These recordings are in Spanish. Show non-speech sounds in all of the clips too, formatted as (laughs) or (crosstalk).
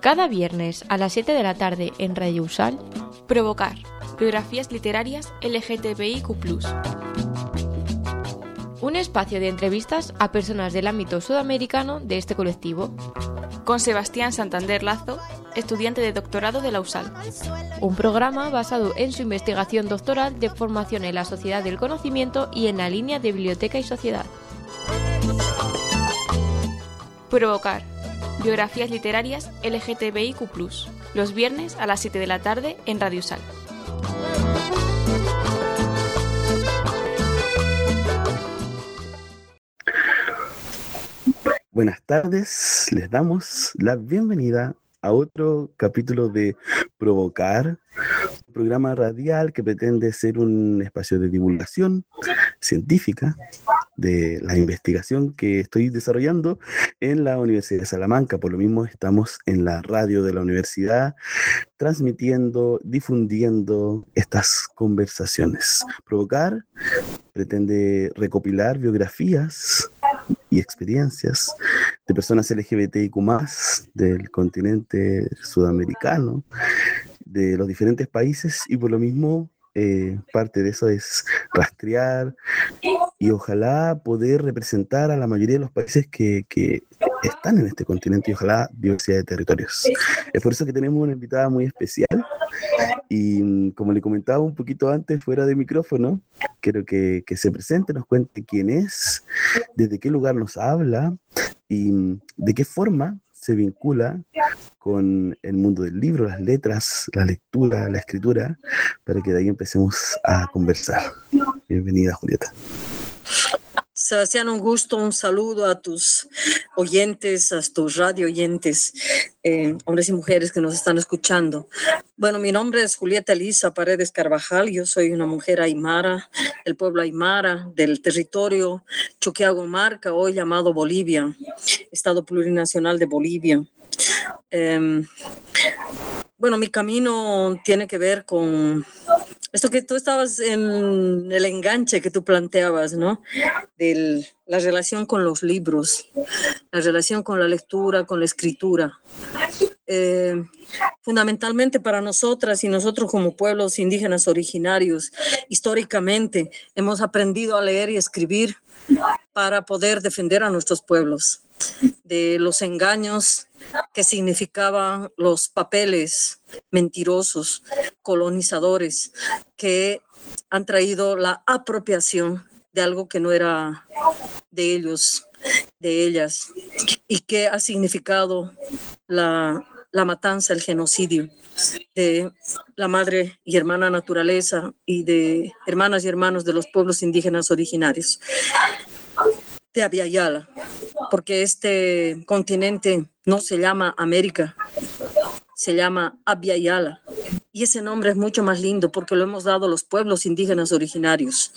Cada viernes a las 7 de la tarde en Radio Usal, Provocar, biografías literarias LGTBIQ un espacio de entrevistas a personas del ámbito sudamericano de este colectivo. Con Sebastián Santander Lazo, estudiante de doctorado de la USAL. Un programa basado en su investigación doctoral de formación en la sociedad del conocimiento y en la línea de biblioteca y sociedad. Provocar. Biografías literarias LGTBIQ, los viernes a las 7 de la tarde en Radio Sal. Buenas tardes, les damos la bienvenida a otro capítulo de Provocar, un programa radial que pretende ser un espacio de divulgación científica de la investigación que estoy desarrollando en la Universidad de Salamanca. Por lo mismo estamos en la radio de la universidad transmitiendo, difundiendo estas conversaciones. Provocar pretende recopilar biografías y experiencias de personas LGBTIQ del continente sudamericano, de los diferentes países y por lo mismo eh, parte de eso es (laughs) rastrear y ojalá poder representar a la mayoría de los países que, que, están en este continente y ojalá diversidad de territorios. Es por eso que tenemos una invitada muy especial y mm, como le comentaba un poquito antes fuera de micrófono, quiero que, que se presente, nos cuente quién es, desde qué lugar nos habla y mm, de qué forma se vincula con el mundo del libro, las letras, la lectura, la escritura, para que de ahí empecemos a conversar. Bienvenida, Julieta. Sebastián, un gusto, un saludo a tus oyentes, a tus radio oyentes, eh, hombres y mujeres que nos están escuchando. Bueno, mi nombre es Julieta Elisa Paredes Carvajal, yo soy una mujer aymara, del pueblo aymara, del territorio Choqueago Marca, hoy llamado Bolivia, Estado Plurinacional de Bolivia. Em, bueno, mi camino tiene que ver con esto que tú estabas en el enganche que tú planteabas, ¿no? De la relación con los libros, la relación con la lectura, con la escritura. Eh, fundamentalmente para nosotras y nosotros como pueblos indígenas originarios, históricamente hemos aprendido a leer y escribir para poder defender a nuestros pueblos de los engaños que significaban los papeles mentirosos, colonizadores, que han traído la apropiación de algo que no era de ellos, de ellas, y que ha significado la, la matanza, el genocidio de la madre y hermana naturaleza y de hermanas y hermanos de los pueblos indígenas originarios de Abiyala, porque este continente no se llama América, se llama Abiyala. Y ese nombre es mucho más lindo porque lo hemos dado a los pueblos indígenas originarios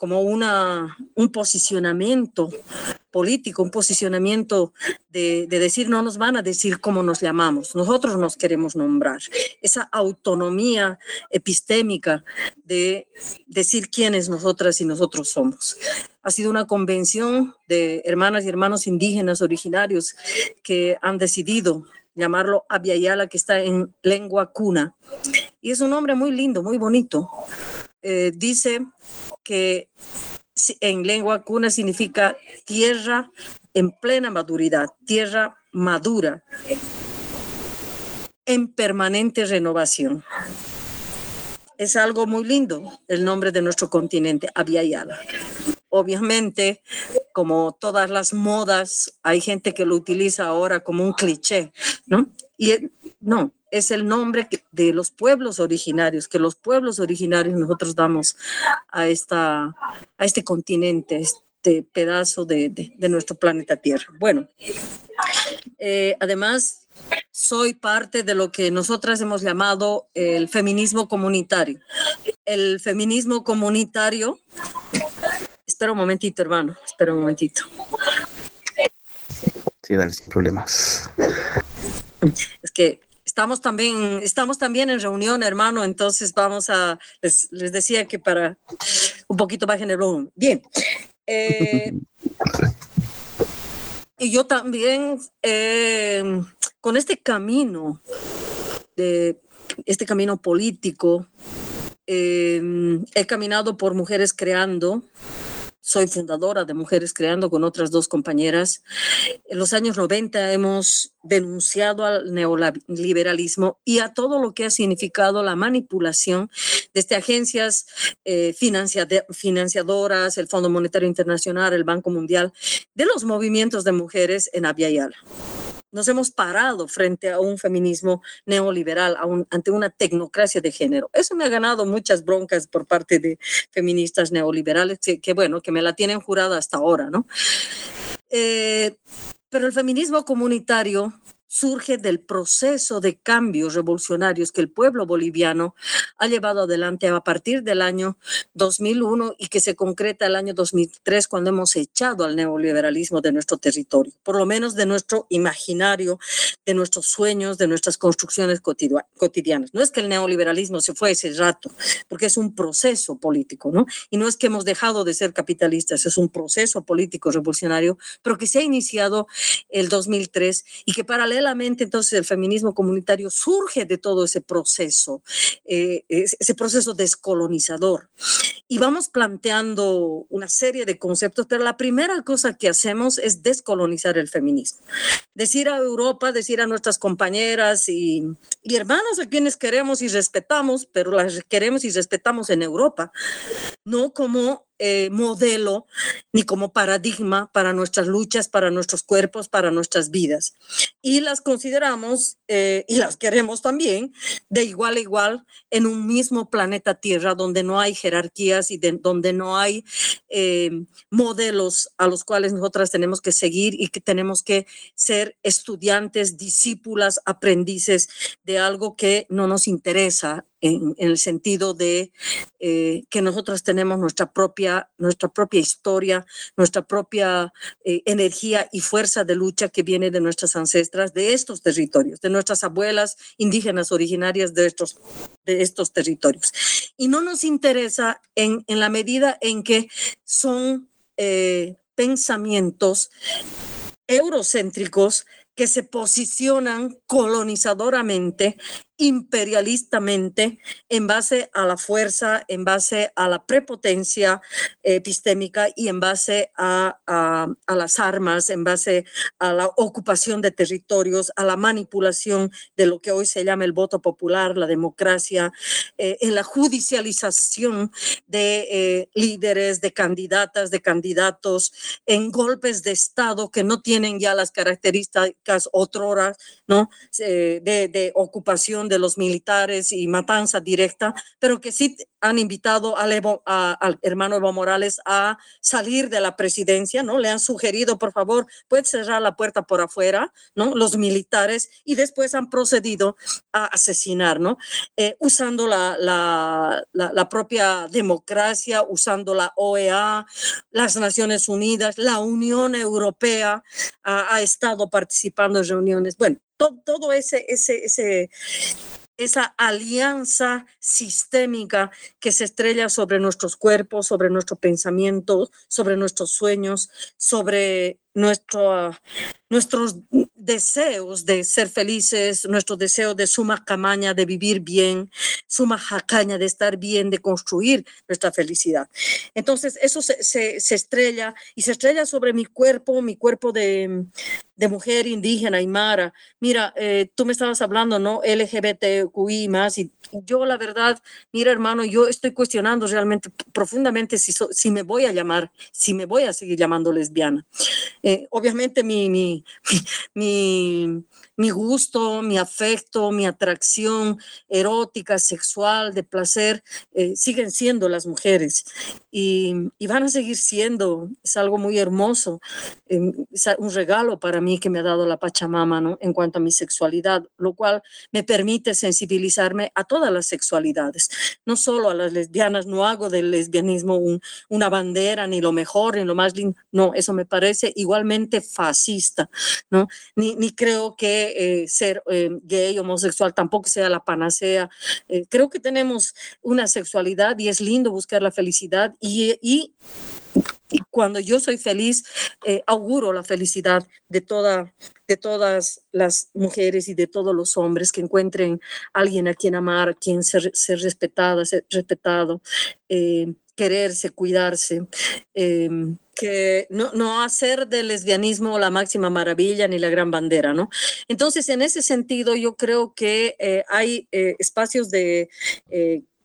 como una, un posicionamiento político, un posicionamiento de, de, decir, no nos van a decir cómo nos llamamos, nosotros nos queremos nombrar. Esa autonomía epistémica de decir quiénes nosotras y nosotros somos. Ha sido una convención de hermanas y hermanos indígenas originarios que han decidido llamarlo Abiayala, que está en lengua cuna. Y es un nombre muy lindo, muy bonito. Eh, dice que en lengua cuna significa tierra en plena maduridad, tierra madura, en permanente renovación. Es algo muy lindo el nombre de nuestro continente, Abiayala. Obviamente, como todas las modas, hay gente que lo utiliza ahora como un cliché, ¿no? Y no, es el nombre de los pueblos originarios, que los pueblos originarios nosotros damos a, esta, a este continente, este pedazo de, nuestro planeta Tierra. Bueno, eh, además, soy parte de lo que nosotras hemos llamado el feminismo comunitario. El feminismo comunitario Espera un momentito, hermano. Espera un momentito. Sí, dale, sin problemas. Es que estamos también, estamos también en reunión, hermano, entonces vamos a, les, decía que para un poquito bajen el volumen. Bien. Eh, y yo también eh, con este camino, de este camino político, eh, he caminado por Mujeres Creando, soy fundadora de Mujeres Creando con otras dos compañeras. En los años 90 hemos denunciado al neoliberalismo y a todo lo que ha significado la manipulación desde agencias eh, financiadoras, el Fondo Monetario Internacional, el Banco Mundial, de los movimientos de mujeres en Abya nos hemos parado frente a un feminismo neoliberal, ante una tecnocracia de género. Eso me ha ganado muchas broncas por parte de feministas neoliberales, que, bueno, que me la tienen jurada hasta ahora, ¿no? Eh, pero el feminismo comunitario surge del proceso de cambios revolucionarios que el pueblo boliviano ha llevado adelante a partir del año 2001 y que se concreta el año 2003 cuando hemos echado al neoliberalismo de nuestro territorio, por lo menos de nuestro imaginario, de nuestros sueños, de nuestras construcciones cotidianas. No es que el neoliberalismo se fue ese rato, porque es un proceso político, ¿no? Y no es que hemos dejado de ser capitalistas, es un proceso político revolucionario, pero que se ha iniciado el 2003 y que paralelamente entonces, el feminismo comunitario surge de todo ese proceso, eh, ese proceso descolonizador. Y vamos planteando una serie de conceptos, pero la primera cosa que hacemos es descolonizar el feminismo. Decir a Europa, decir a nuestras compañeras y, y hermanos a quienes queremos y respetamos, pero las queremos y respetamos en Europa, no como eh, modelo ni como paradigma para nuestras luchas, para nuestros cuerpos, para nuestras vidas. Y las consideramos eh, y las queremos también de igual a igual en un mismo planeta Tierra donde no hay jerarquías y donde no hay eh, modelos a los cuales nosotras tenemos que seguir y que tenemos que ser estudiantes, discípulas, aprendices de algo que no nos interesa en, el sentido de eh, que nosotros tenemos nuestra propia, nuestra propia historia, nuestra propia eh, energía y fuerza de lucha que viene de nuestras ancestras, de estos territorios, de nuestras abuelas indígenas originarias de estos, de estos territorios. Y no nos interesa en, en la medida en que son eh, pensamientos eurocéntricos que se posicionan colonizadoramente imperialistamente en base a la fuerza, en base a la prepotencia epistémica y en base a, las armas, en base a la ocupación de territorios, a la manipulación de lo que hoy se llama el voto popular, la democracia, eh, en la judicialización de eh, líderes, de candidatas, de candidatos, en golpes de Estado que no tienen ya las características otroras, ¿no? Eh, de ocupación de los militares y matanza directa, pero que sí han invitado al, hermano Evo Morales a salir de la presidencia, ¿no? Le han sugerido, por favor, puede cerrar la puerta por afuera, ¿no? Los militares y después han procedido a asesinar, ¿no? Eh, usando la, propia democracia, usando la OEA, las Naciones Unidas, la Unión Europea ha, ha estado participando en reuniones. Bueno, todo, ese, ese, ese esa alianza sistémica que se estrella sobre nuestros cuerpos, sobre nuestro pensamiento, sobre nuestros sueños, sobre nuestro, nuestros deseos de ser felices, nuestro deseo de suma camaña, de vivir bien, suma jacaña, de estar bien, de construir nuestra felicidad. Entonces, eso se, se, estrella y se estrella sobre mi cuerpo, mi cuerpo de, de mujer indígena, aymara. Mira, eh, tú me estabas hablando, ¿no? LGBTQI más, y yo la verdad, mira hermano, yo estoy cuestionando realmente profundamente si, si me voy a llamar, si me voy a seguir llamando lesbiana. Eh, obviamente mi, mi, (laughs) mi, mi, gusto, mi afecto, mi atracción erótica, sexual, de placer, eh, siguen siendo las mujeres y, y, van a seguir siendo. Es algo muy hermoso, es un regalo para mí que me ha dado la Pachamama ¿no? en cuanto a mi sexualidad, lo cual me permite sensibilizarme a todas las sexualidades, no solo a las lesbianas, no hago del lesbianismo una bandera, ni lo mejor, ni lo más lindo, no, eso me parece igualmente fascista, ¿no? Ni, creo que que ser gay, homosexual tampoco sea la panacea. creo que tenemos una sexualidad y es lindo buscar la felicidad y cuando yo soy feliz, eh, auguro la felicidad de, toda, de todas las mujeres y de todos los hombres que encuentren alguien a quien amar, a quien ser, ser respetada, ser respetado, eh, quererse, cuidarse. Em, que no, no, hacer del lesbianismo la máxima maravilla ni la gran bandera, ¿no? Entonces, en ese sentido, yo creo que eh, hay espacios de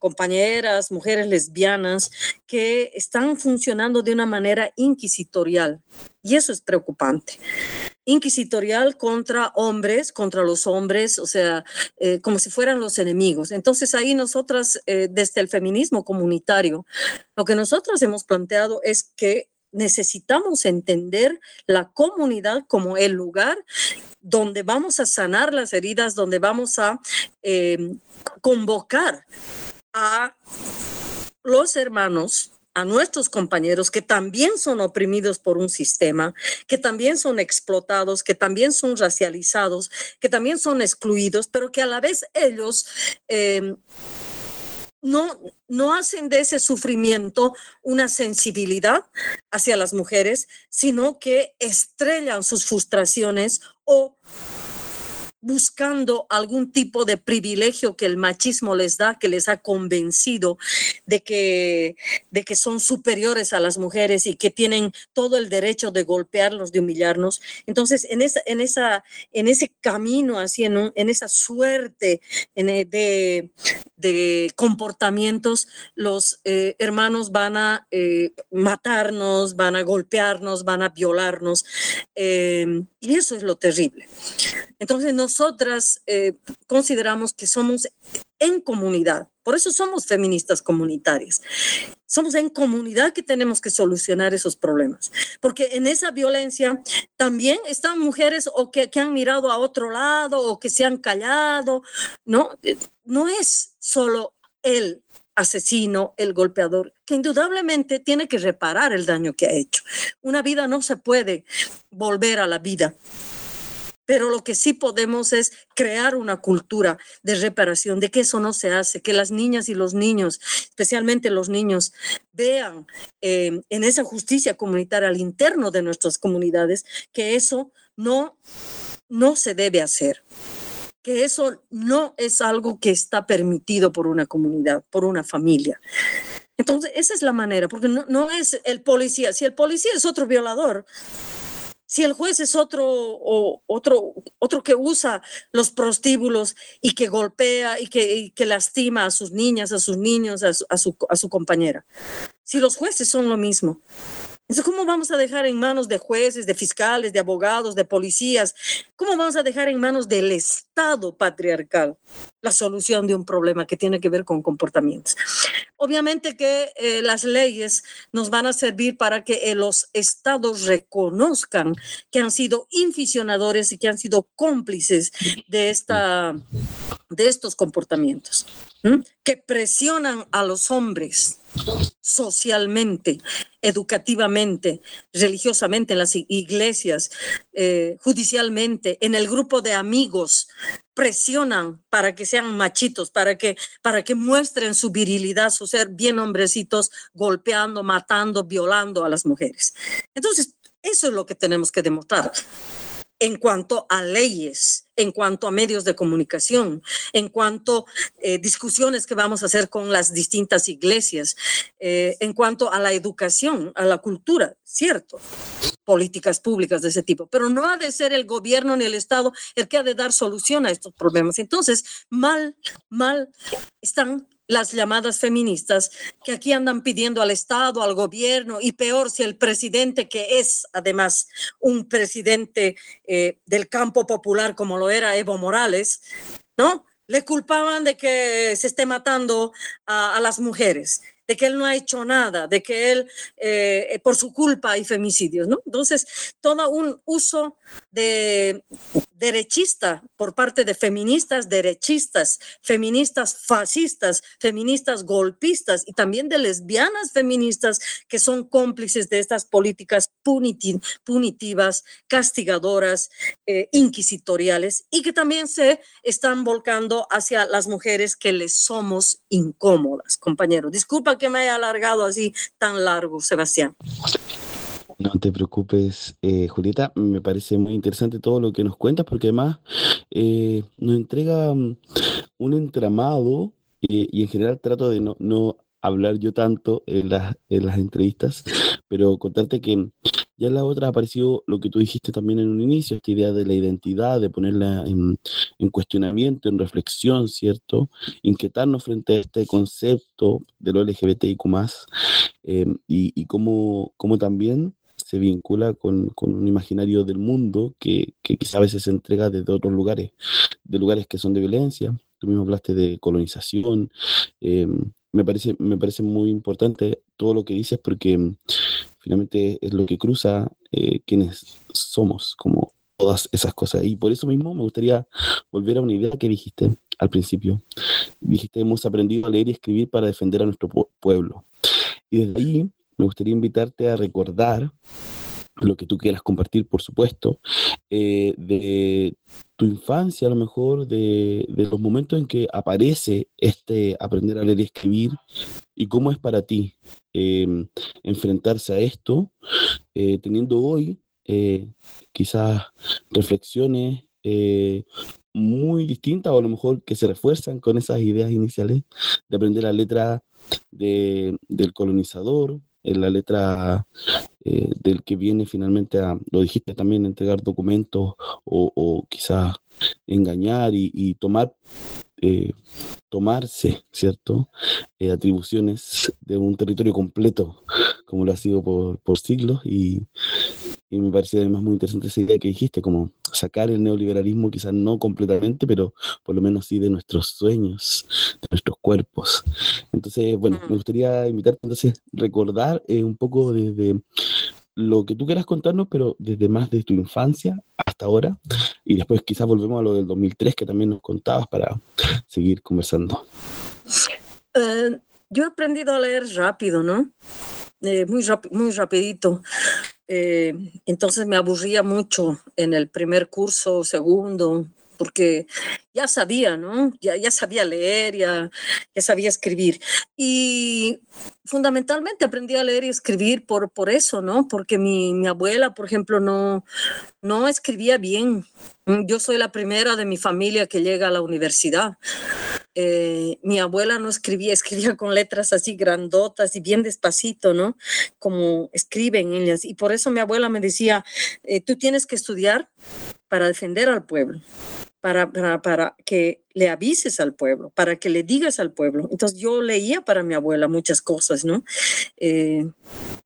compañeras, mujeres lesbianas, que están funcionando de una manera inquisitorial. Y eso es preocupante. Inquisitorial contra hombres, contra los hombres, o sea, eh, como si fueran los enemigos. Entonces ahí nosotras, eh, desde el feminismo comunitario, lo que nosotros hemos planteado es que necesitamos entender la comunidad como el lugar donde vamos a sanar las heridas, donde vamos a eh, convocar a los hermanos, a nuestros compañeros que también son oprimidos por un sistema, que también son explotados, que también son racializados, que también son excluidos, pero que a la vez ellos em, no, no hacen de ese sufrimiento una sensibilidad hacia las mujeres, sino que estrellan sus frustraciones o buscando algún tipo de privilegio que el machismo les da, que les ha convencido de que, de que son superiores a las mujeres y que tienen todo el derecho de golpearnos, de humillarnos. Entonces, en, esa, en, esa, en ese camino, así, en, en esa suerte eh, de, de comportamientos, los eh, hermanos van a eh, matarnos, van a golpearnos, van a violarnos. y eso es lo terrible. Entonces, nosotras eh, consideramos que somos en comunidad, por eso somos feministas comunitarias. Somos en comunidad que tenemos que solucionar esos problemas, porque en esa violencia también están mujeres o que, que han mirado a otro lado o que se han callado, ¿no? No es solo el asesino, el golpeador, que indudablemente tiene que reparar el daño que ha hecho. Una vida no se puede volver a la vida pero lo que sí podemos es crear una cultura de reparación, de que eso no se hace, que las niñas y los niños, especialmente los niños, vean eh, en esa justicia comunitaria al interno de nuestras comunidades que eso no, no se debe hacer que eso no es algo que está permitido por una comunidad, por una familia. Entonces, esa es la manera, porque no, no es el policía. Si el policía es otro violador, si el juez es otro, o otro, otro que usa los prostíbulos y que golpea y que, que lastima a sus niñas, a sus niños, a su, a su, a su compañera. Si los jueces son lo mismo. Entonces, ¿cómo vamos a dejar en manos de jueces, de fiscales, de abogados, de policías? ¿Cómo vamos a dejar en manos del Estado patriarcal la solución de un problema que tiene que ver con comportamientos? Obviamente que eh, las leyes nos van a servir para que eh, los estados reconozcan que han sido inficionadores y que han sido cómplices de, esta, de estos comportamientos, que presionan a los hombres socialmente, educativamente, religiosamente, en las iglesias, eh, judicialmente, en el grupo de amigos, presionan para que sean machitos, para que, para que muestren su virilidad, su ser bien hombrecitos, golpeando, matando, violando a las mujeres. Entonces, eso es lo que tenemos que demostrar en cuanto a leyes, en cuanto a medios de comunicación, en cuanto a eh, discusiones que vamos a hacer con las distintas iglesias, eh, en cuanto a la educación, a la cultura, cierto, políticas públicas de ese tipo, pero no ha de ser el gobierno ni el Estado el que ha de dar solución a estos problemas. Entonces, mal, mal están las llamadas feministas que aquí andan pidiendo al Estado, al gobierno y peor si el presidente, que es además un presidente eh, del campo popular como lo era Evo Morales, ¿no? Le culpaban de que se esté matando a, las mujeres de que él no ha hecho nada, de que él, eh, por su culpa hay femicidios, ¿no? Entonces, todo un uso de, derechista por parte de feministas derechistas, feministas fascistas, feministas golpistas y también de lesbianas feministas que son cómplices de estas políticas punitivas, castigadoras, eh, inquisitoriales y que también se están volcando hacia las mujeres que les somos incómodas, compañeros. Disculpa que me haya alargado así tan largo, Sebastián. No te preocupes, eh, Julieta. Me parece muy interesante todo lo que nos cuentas porque además eh, nos entrega mm, un entramado eh, y en general trato de no, no hablar yo tanto en las, en las entrevistas, pero contarte que ya en la otra apareció lo que tú dijiste también en un inicio, esta idea de la identidad, de ponerla en, en cuestionamiento, en reflexión, ¿cierto? Inquietarnos frente a este concepto de lo LGBTIQ+, eh, y, y cómo, cómo también se vincula con, con, un imaginario del mundo que, que quizá a veces se entrega desde otros lugares, de lugares que son de violencia. Tú mismo hablaste de colonización. Eh, me, parece, me parece muy importante todo lo que dices porque mm, finalmente es lo que cruza eh, quienes somos, como todas esas cosas. Y por eso mismo me gustaría volver a una idea que dijiste al principio. Dijiste, hemos aprendido a leer y escribir para defender a nuestro pueblo. Y desde ahí me gustaría invitarte a recordar lo que tú quieras compartir, por supuesto, eh, de tu infancia, a lo mejor, de, los momentos en que aparece este aprender a leer y escribir, y cómo es para ti eh, enfrentarse a esto, eh, teniendo hoy eh, quizás reflexiones muy distintas o a lo mejor que se refuerzan con esas ideas iniciales de aprender la letra de, del colonizador, en la letra eh, del que viene finalmente a, lo dijiste también, entregar documentos o, o quizás engañar y, y tomar, eh, tomarse, ¿cierto? Eh, atribuciones de un territorio completo, como lo ha sido por, por siglos, y, y, me parece además muy interesante esa idea que dijiste, como sacar el neoliberalismo, quizás no completamente, pero por lo menos sí de nuestros sueños, de nuestros cuerpos. Entonces, bueno, me gustaría invitarte entonces a recordar eh, un poco desde lo que tú quieras contarnos, pero desde más de tu infancia hasta ahora, y después quizás volvemos a lo del 2003 que también nos contabas para seguir conversando. Uh, yo he aprendido a leer rápido, ¿no? Eh, muy, rap muy rapidito. Eh, entonces me aburría mucho en el primer curso, segundo, porque ya sabía, ¿no? Ya, ya sabía leer, ya, ya sabía escribir. Y fundamentalmente aprendí a leer y escribir por, por eso, ¿no? Porque mi, mi abuela, por ejemplo, no, no escribía bien. Yo soy la primera de mi familia que llega a la universidad. Eh, mi abuela no escribía, (laughs) escribía con letras así grandotas y bien despacito, ¿no? Como escriben ellas. Y por eso mi abuela me decía, eh, tú tienes que estudiar para defender al pueblo para, para, que le avises al pueblo, para que le digas al pueblo. Entonces yo leía para mi abuela muchas cosas, ¿no? Eh,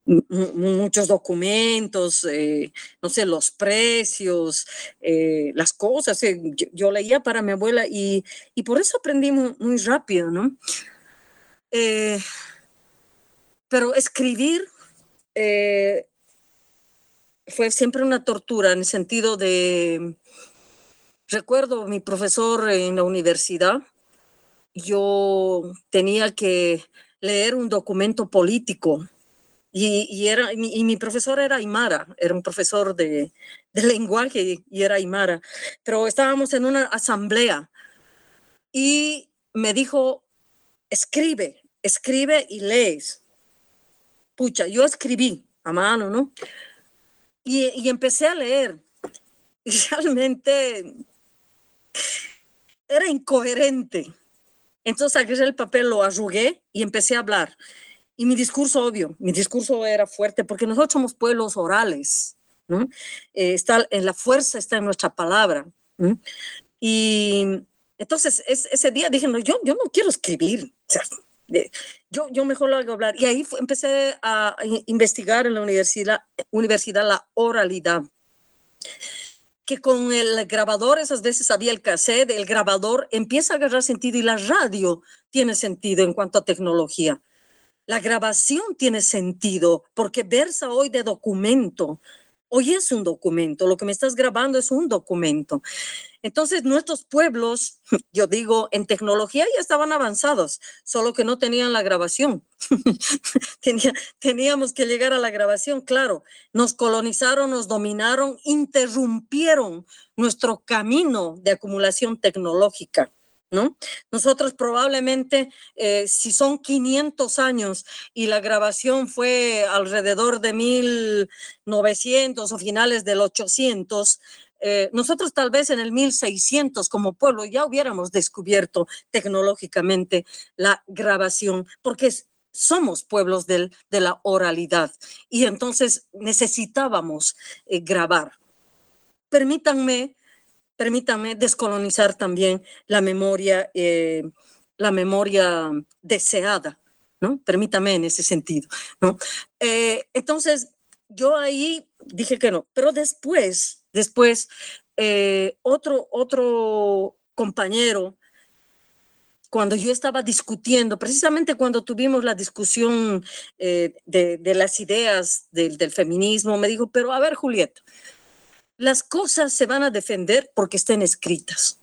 muchos documentos, eh, no sé, los precios, eh, las cosas. Yo, yo, leía para mi abuela y, y por eso aprendí muy, rápido, ¿no? Pero escribir fue siempre una tortura en el sentido de Recuerdo mi profesor en la universidad, yo tenía que leer un documento político y, era, y mi profesor era Aymara, era un profesor de, de (laughs) lenguaje y era Aymara, pero estábamos en una asamblea y me dijo, escribe, escribe y lees. Pucha, yo escribí a mano, ¿no? Y, y empecé a leer. Y (laughs) realmente era incoherente. Entonces agarré el papel, lo arrugué y empecé a hablar. Y mi discurso, obvio, mi discurso era fuerte porque nosotros somos pueblos orales. ¿no? Eh, está, en la fuerza está en nuestra palabra. ¿no? Y entonces es, ese día dije, no, yo, yo no quiero escribir. O sea, yo, yo mejor lo hago hablar. Y ahí fue, empecé a investigar en la universidad, universidad la oralidad que con el grabador, esas veces había el cassette, el grabador empieza a agarrar sentido y la radio tiene sentido en cuanto a tecnología. La grabación tiene sentido porque versa hoy de documento. Hoy es un documento, lo que me estás grabando es un documento. Entonces, nuestros pueblos, (laughs) yo digo, en tecnología ya estaban avanzados, solo que no tenían la grabación. (laughs) teníamos que llegar a la grabación, claro. Nos colonizaron, nos dominaron, interrumpieron nuestro camino de acumulación tecnológica. ¿No? Nosotros probablemente, eh, si son 500 años y la grabación fue alrededor de 1900 o finales del 800, eh, nosotros tal vez en el 1600 como pueblo ya hubiéramos descubierto tecnológicamente la grabación, porque somos pueblos del, de la oralidad y entonces necesitábamos eh, grabar. Permítanme, permítanme descolonizar también la memoria, eh, la memoria deseada, ¿no? Permítame en ese sentido, ¿no? entonces, yo ahí dije que no, pero después Después, eh, otro, otro compañero, cuando yo estaba discutiendo, precisamente cuando tuvimos la discusión eh, de, las ideas del feminismo, me dijo, pero a ver, Julieta, las cosas se van a defender porque estén escritas.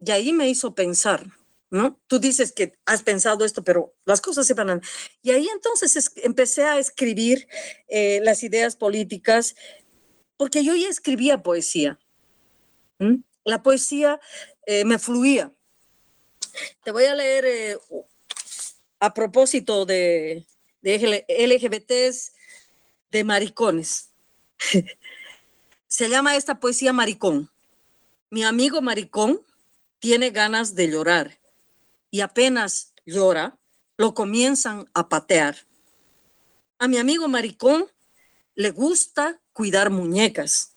Y ahí me hizo pensar, ¿no? Tú dices que has pensado esto, pero las cosas se van a... Y ahí entonces empecé a escribir eh, las ideas políticas porque yo ya escribía poesía. La poesía eh, me fluía. Te voy a leer eh, a propósito de, de LGBTs, de maricones. Se llama esta poesía Maricón. Mi amigo maricón tiene ganas de llorar y apenas llora, lo comienzan a patear. A mi amigo maricón le gusta cuidar muñecas.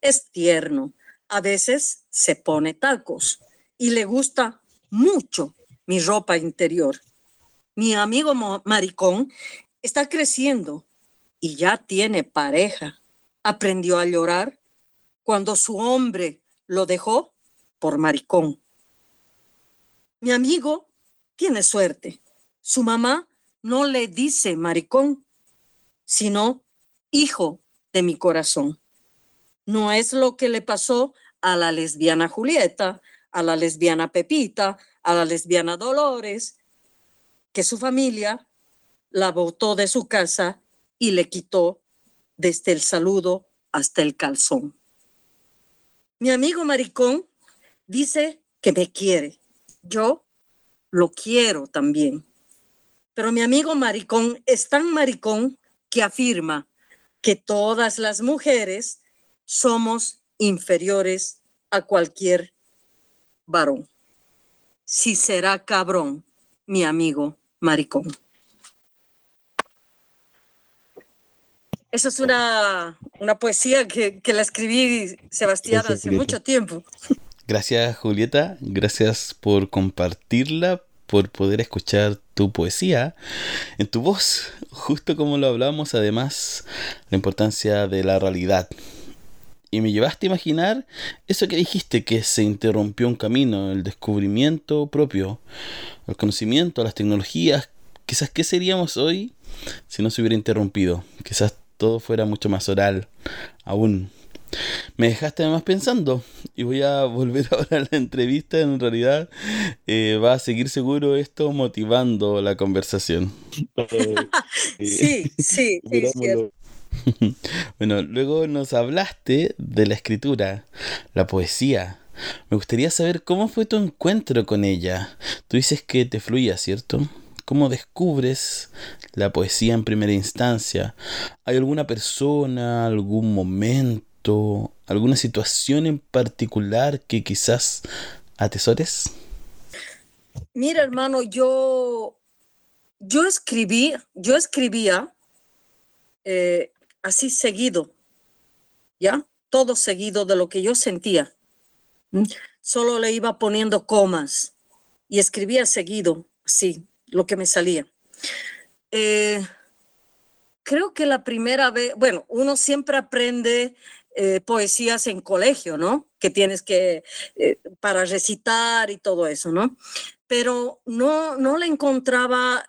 Es tierno. A veces se pone tacos y le gusta mucho mi ropa interior. Mi amigo maricón está creciendo y ya tiene pareja. Aprendió a llorar cuando su hombre lo dejó por maricón. Mi amigo tiene suerte. Su mamá no le dice maricón, sino hijo de mi corazón. No es lo que le pasó a la lesbiana Julieta, a la lesbiana Pepita, a la lesbiana Dolores, que su familia la botó de su casa y le quitó desde el saludo hasta el calzón. Mi amigo maricón dice que me quiere. Yo lo quiero también. Pero mi amigo maricón es tan maricón que afirma que todas las mujeres somos inferiores a cualquier varón. Si será cabrón, mi amigo maricón. Esa es una, una poesía que, que, la escribí, Sebastián, hace mucho tiempo. Gracias, Julieta. Gracias por compartirla, por poder escuchar tu poesía en tu voz, justo como lo hablamos, además, la importancia de la realidad. Y me llevaste a imaginar eso que dijiste, que se interrumpió un camino, el descubrimiento propio, el conocimiento, las tecnologías. Quizás, ¿qué seríamos hoy si no se hubiera interrumpido? Quizás todo fuera mucho más oral aún. Me dejaste además pensando y voy a (laughs) volver ahora a la entrevista. En realidad eh, va a seguir seguro esto motivando la conversación. (laughs) sí, sí, sí, cierto. (laughs) bueno, luego nos hablaste de la escritura, la poesía. Me gustaría saber cómo fue tu encuentro con ella. Tú dices que te fluía, ¿cierto? ¿Cómo descubres la poesía en primera instancia? ¿Hay alguna persona, algún momento? alguna situación en particular que quizás atesores? Mira, hermano, yo, yo escribí, yo escribía eh, así seguido, ¿ya? Todo seguido de lo que yo sentía. ¿Mm? Solo le iba poniendo comas y escribía seguido, así, lo que me salía. Eh, creo que la primera vez, bueno, uno siempre aprende eh, poesías en colegio, ¿no? Que tienes que, eh, para recitar y todo eso, ¿no? Pero no, no le encontraba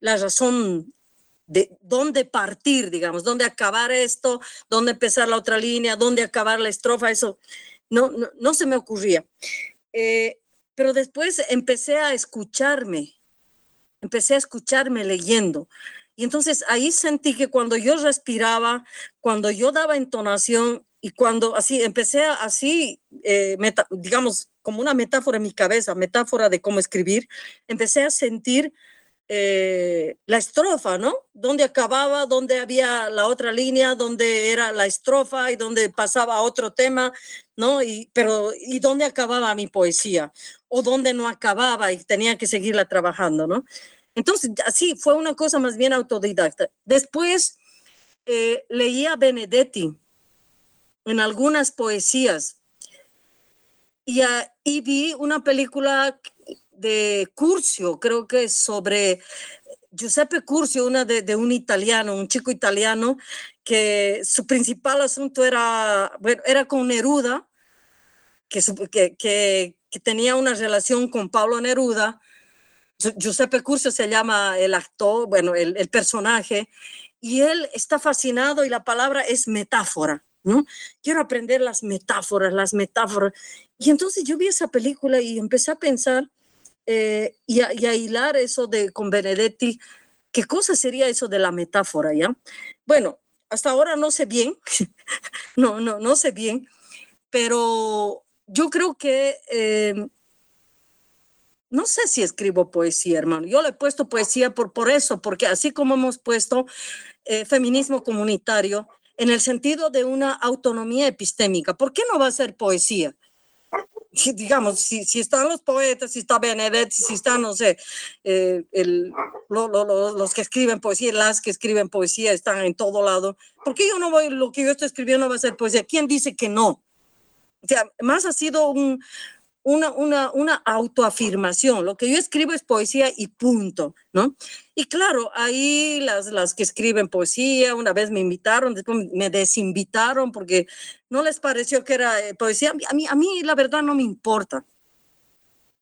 la razón de dónde partir, digamos, dónde acabar esto, dónde empezar la otra línea, dónde acabar la estrofa, eso no, no, se me ocurría. Pero después empecé a escucharme, empecé a escucharme leyendo. Y entonces ahí sentí que cuando yo respiraba, cuando yo daba entonación y cuando así empecé así, eh, digamos, como una metáfora en mi cabeza, metáfora de cómo escribir, empecé a sentir eh, la estrofa, ¿no? Donde acababa, donde había la otra línea, donde era la estrofa y donde pasaba otro tema, ¿no? Y, pero, ¿y dónde acababa mi poesía? O dónde no acababa y tenía que seguirla trabajando, ¿no? Entonces, así fue una cosa más bien autodidacta. Después eh, leía Benedetti en algunas poesías y, y vi una película de Curcio, creo que sobre Giuseppe Curcio, una de, un italiano, un chico italiano, que su principal asunto era, bueno, era con Neruda, que, que, que, tenía una relación con Pablo Neruda. Giuseppe Curcio se llama el actor, bueno, el, el personaje, y él está fascinado y la palabra es metáfora. ¿no? Quiero aprender las metáforas, las metáforas. Y entonces yo vi esa película y empecé a pensar eh, y, a, hilar eso de con Benedetti, ¿qué cosa sería eso de la metáfora, ya? Bueno, hasta ahora no sé bien, (laughs) no, no, no sé bien, pero yo creo que eh, no sé si escribo poesía, hermano. Yo le he puesto poesía por, por eso, porque así como hemos puesto eh, feminismo comunitario en el sentido de una autonomía epistémica, ¿por qué no va a ser poesía? (laughs) digamos, si, si, están los poetas, si está Benedetti, si están, no sé, eh, el, los que escriben poesía, las que escriben poesía están en todo lado, ¿por qué yo no voy, lo que yo estoy escribiendo va a ser poesía? ¿Quién dice que no? O sea, más ha sido un, una, una, una autoafirmación. Lo que yo escribo es poesía y punto, ¿no? Y claro, ahí las, las que escriben poesía, una vez me invitaron, después me desinvitaron porque no les pareció que era eh, poesía. A mí, a mí la verdad no me importa.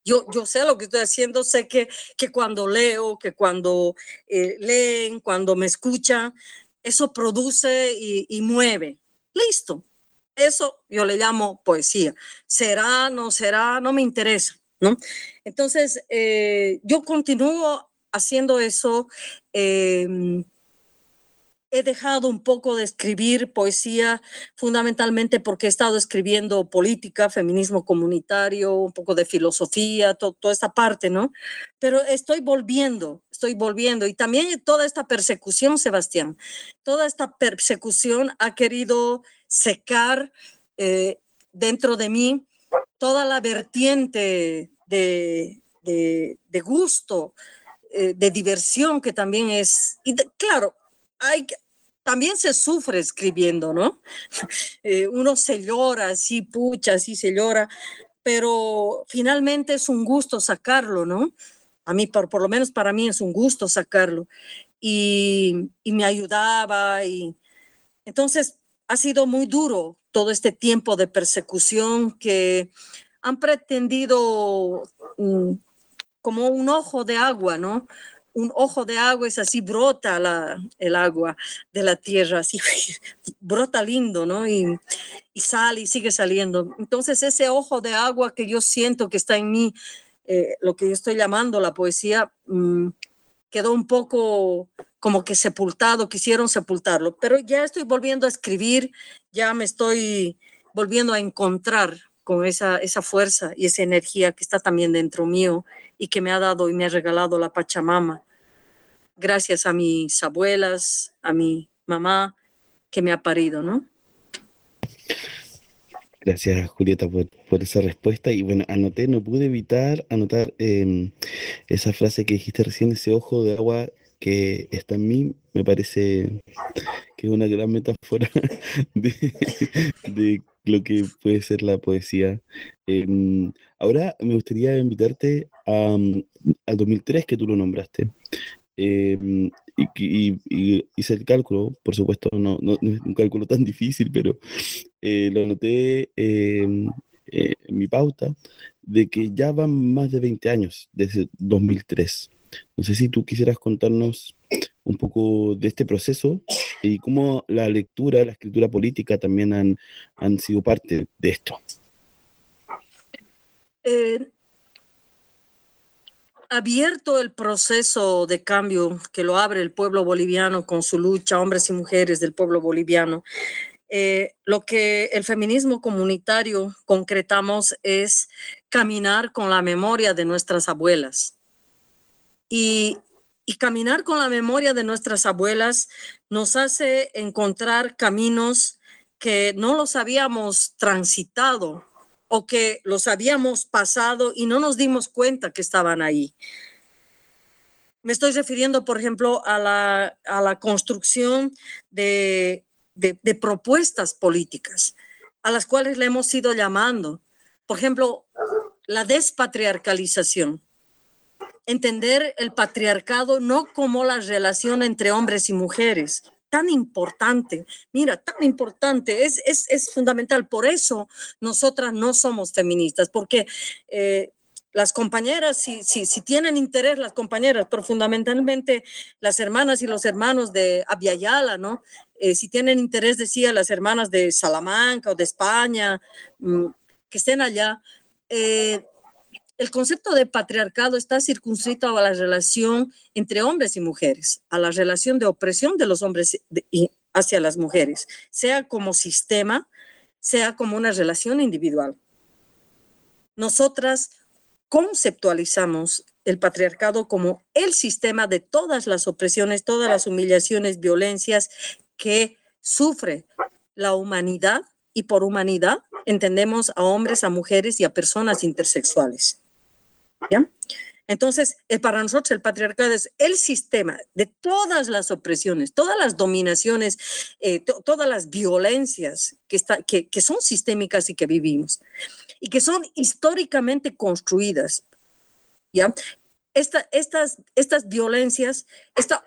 Yo, yo, sé lo que estoy haciendo, sé que, que cuando leo, que cuando eh, leen, cuando me escuchan, eso produce y, y mueve. Listo, eso yo le llamo poesía. Será, no será, no me interesa, ¿no? Entonces, eh, yo continúo haciendo eso. Em, he dejado un poco de escribir poesía fundamentalmente porque he estado escribiendo política, feminismo comunitario, un poco de filosofía, toda esta parte, ¿no? Pero estoy volviendo, estoy volviendo. Y también toda esta persecución, Sebastián, toda esta persecución ha querido secar eh, dentro de mí toda la vertiente de, de, gusto, eh, de diversión que también es, y claro, hay, también se sufre escribiendo, ¿no? (laughs) Eh, uno se llora, así pucha, así se llora, pero finalmente es un gusto sacarlo, ¿no? A mí, por, por lo menos para mí es un gusto sacarlo. Y me ayudaba y entonces ha sido muy duro todo este tiempo de persecución que han pretendido mm, como un ojo de agua, ¿no? Un ojo de agua es así, brota el agua de la tierra, así (laughs) brota lindo, ¿no? Y, y, sale y sigue saliendo. Entonces ese ojo de agua que yo siento que está en mí, eh, lo que yo estoy llamando la poesía, mm, quedó un poco como que sepultado, quisieron sepultarlo, pero ya estoy volviendo a escribir, ya me estoy volviendo a encontrar con esa, esa fuerza y esa energía que está también dentro mío y que me ha dado y me ha regalado la Pachamama. Gracias a mis abuelas, a mi mamá que me ha parido, ¿no? Gracias, Julieta, por, esa respuesta. Y bueno, anoté, no pude evitar anotar em, esa frase que dijiste recién, ese ojo de agua que está en mí, me parece que es una gran metáfora (laughs) de, lo que puede ser la poesía. Em, ahora me gustaría invitarte a, a 2003, que tú lo nombraste. Em, y, hice el cálculo, por supuesto, no, no, es un cálculo tan difícil, pero eh, lo anoté em, eh, en mi pauta, de que ya van más de 20 años desde 2003. No sé si tú quisieras contarnos un poco de este proceso y cómo la lectura, la escritura política también han, han sido parte de esto. Eh, abierto el proceso de cambio que lo abre el pueblo boliviano con su lucha, hombres y mujeres del pueblo boliviano, eh, lo que el feminismo comunitario concretamos es caminar con la memoria de nuestras abuelas. Y, caminar con la memoria de nuestras abuelas nos hace encontrar caminos que no los habíamos transitado o que los habíamos pasado y no nos dimos cuenta que estaban ahí. Me estoy refiriendo, por ejemplo, a la, a la construcción de, de, propuestas políticas a las cuales le hemos ido llamando. Por ejemplo, la despatriarcalización. Entender el patriarcado no como la relación entre hombres y mujeres, tan importante, mira, tan importante, es, es, es fundamental. Por eso nosotras no somos feministas, porque eh, las compañeras, si, si, si, tienen interés las compañeras, pero fundamentalmente las hermanas y los hermanos de Abiayala, ¿no? Eh, si tienen interés, decía, las hermanas de Salamanca o de España, mmm, que estén allá, eh, el concepto de patriarcado está circunscrito a la relación entre hombres y mujeres, a la relación de opresión de los hombres hacia las mujeres, sea como sistema, sea como una relación individual. Nosotras conceptualizamos el patriarcado como el sistema de todas las opresiones, todas las humillaciones, violencias que sufre la humanidad y por humanidad entendemos a hombres, a mujeres y a personas intersexuales. Entonces, eh, para nosotros el patriarcado es el sistema de todas las opresiones, todas las dominaciones, eh, to todas las violencias que, que son sistémicas y que vivimos y que son históricamente construidas. ¿ya? Esta, estas, estas violencias,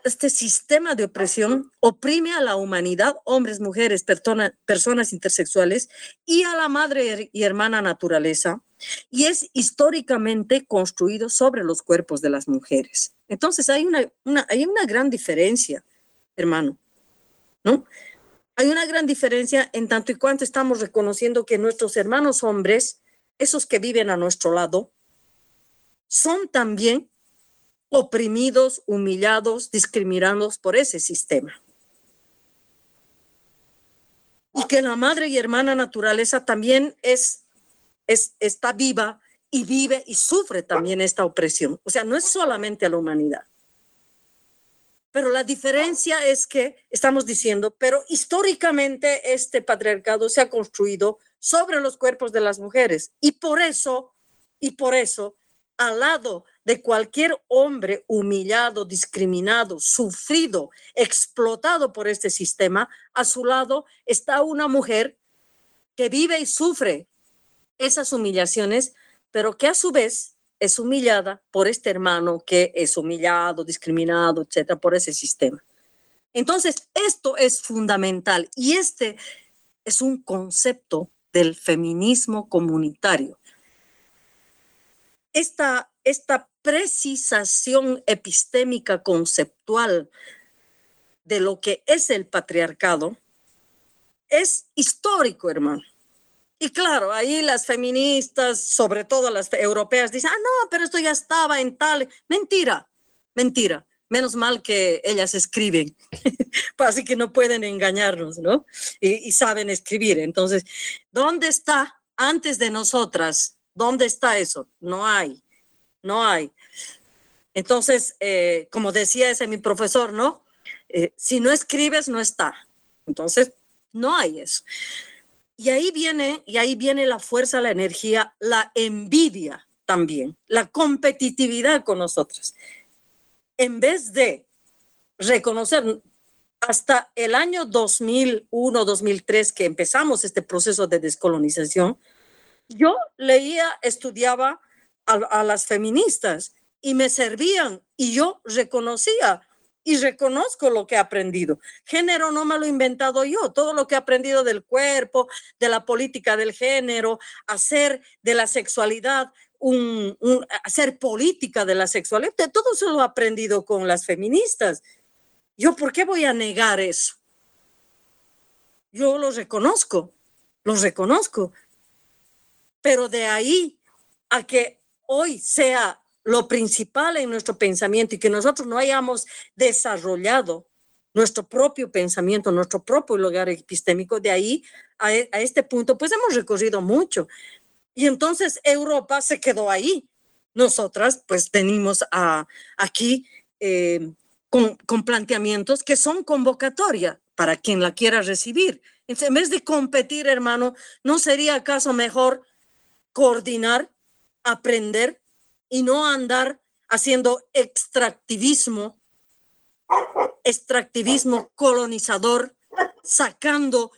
este sistema de opresión oprime a la humanidad, hombres, mujeres, persona, personas intersexuales y a la madre y hermana naturaleza, y es históricamente construido sobre los cuerpos de las mujeres. Entonces hay una, una, hay una gran diferencia, hermano, ¿no? Hay una gran diferencia en tanto y cuanto estamos reconociendo que nuestros hermanos hombres, esos que viven a nuestro lado, son también oprimidos, humillados, discriminados por ese sistema. Y que la madre y hermana naturaleza también es, es, está viva y vive y sufre también esta opresión. O sea, no es solamente a la humanidad. Pero la diferencia es que estamos diciendo, pero históricamente este patriarcado se ha construido sobre los cuerpos de las mujeres y por eso, y por eso, al lado de cualquier hombre humillado, discriminado, sufrido, explotado por este sistema, a su lado está una mujer que vive y sufre esas humillaciones, pero que a su vez es humillada por este hermano que es humillado, discriminado, etcétera, por ese sistema. Entonces, esto es fundamental y este es un concepto del feminismo comunitario. Esta, esta precisación epistémica conceptual de lo que es el patriarcado es histórico, hermano. Y claro, ahí las feministas, sobre todo las europeas, dicen, ah, no, pero esto ya estaba en tal. Mentira, mentira. Menos mal que ellas escriben, (laughs) así que no pueden engañarnos, ¿no? Y, y saben escribir. Entonces, ¿dónde está antes de nosotras? ¿Dónde está eso? No hay no hay. Entonces, eh, como decía ese mi profesor, ¿no? Eh, si no escribes, no está. Entonces, no hay eso. Y ahí viene, y ahí viene la fuerza, la energía, la envidia también, la competitividad con nosotros. En vez de reconocer hasta el año 2001, 2003, que empezamos este proceso de descolonización, yo leía, estudiaba a, las feministas y me servían y yo reconocía y reconozco lo que he aprendido. Género no me lo he inventado yo, todo lo que he aprendido del cuerpo, de la política del género, hacer de la sexualidad, un, hacer política de la sexualidad, todo eso lo he aprendido con las feministas. ¿Yo por qué voy a negar eso? Yo lo reconozco, lo reconozco. Pero de ahí a que hoy sea lo principal en nuestro pensamiento y que nosotros no hayamos desarrollado nuestro propio pensamiento, nuestro propio lugar epistémico, de ahí a, e, este punto, pues hemos recorrido mucho. Y entonces Europa se quedó ahí. Nosotras, pues, venimos aquí eh, con, con planteamientos que son convocatoria para quien la quiera recibir. En vez de competir, hermano, ¿no sería acaso mejor coordinar, aprender y no andar haciendo extractivismo, extractivismo colonizador, sacando